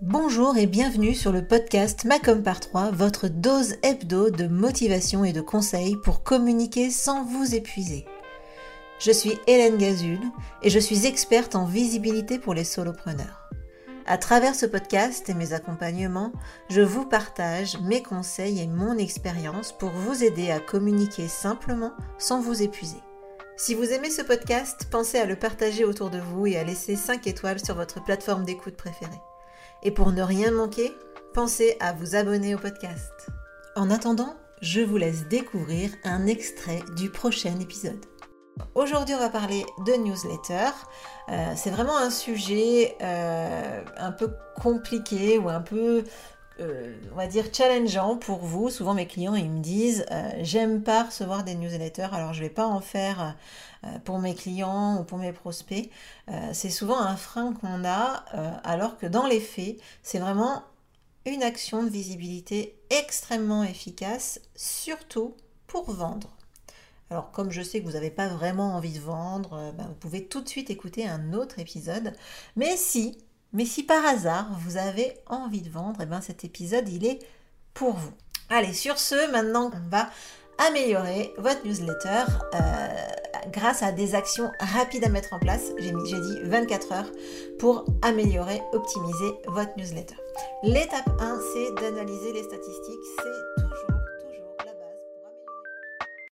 Bonjour et bienvenue sur le podcast Macom par 3, votre dose hebdo de motivation et de conseils pour communiquer sans vous épuiser. Je suis Hélène Gazul et je suis experte en visibilité pour les solopreneurs. À travers ce podcast et mes accompagnements, je vous partage mes conseils et mon expérience pour vous aider à communiquer simplement sans vous épuiser. Si vous aimez ce podcast, pensez à le partager autour de vous et à laisser 5 étoiles sur votre plateforme d'écoute préférée. Et pour ne rien manquer, pensez à vous abonner au podcast. En attendant, je vous laisse découvrir un extrait du prochain épisode. Aujourd'hui, on va parler de newsletter. Euh, c'est vraiment un sujet euh, un peu compliqué ou un peu, euh, on va dire, challengeant pour vous. Souvent, mes clients, ils me disent, j'aime pas recevoir des newsletters, alors je vais pas en faire euh, pour mes clients ou pour mes prospects. Euh, c'est souvent un frein qu'on a, euh, alors que dans les faits, c'est vraiment une action de visibilité extrêmement efficace, surtout pour vendre. Alors comme je sais que vous n'avez pas vraiment envie de vendre, ben, vous pouvez tout de suite écouter un autre épisode. Mais si, mais si par hasard vous avez envie de vendre, eh ben cet épisode il est pour vous. Allez, sur ce, maintenant on va améliorer votre newsletter grâce à des actions rapides à mettre en place. J'ai dit 24 heures pour améliorer, optimiser votre newsletter. L'étape 1, c'est d'analyser les statistiques.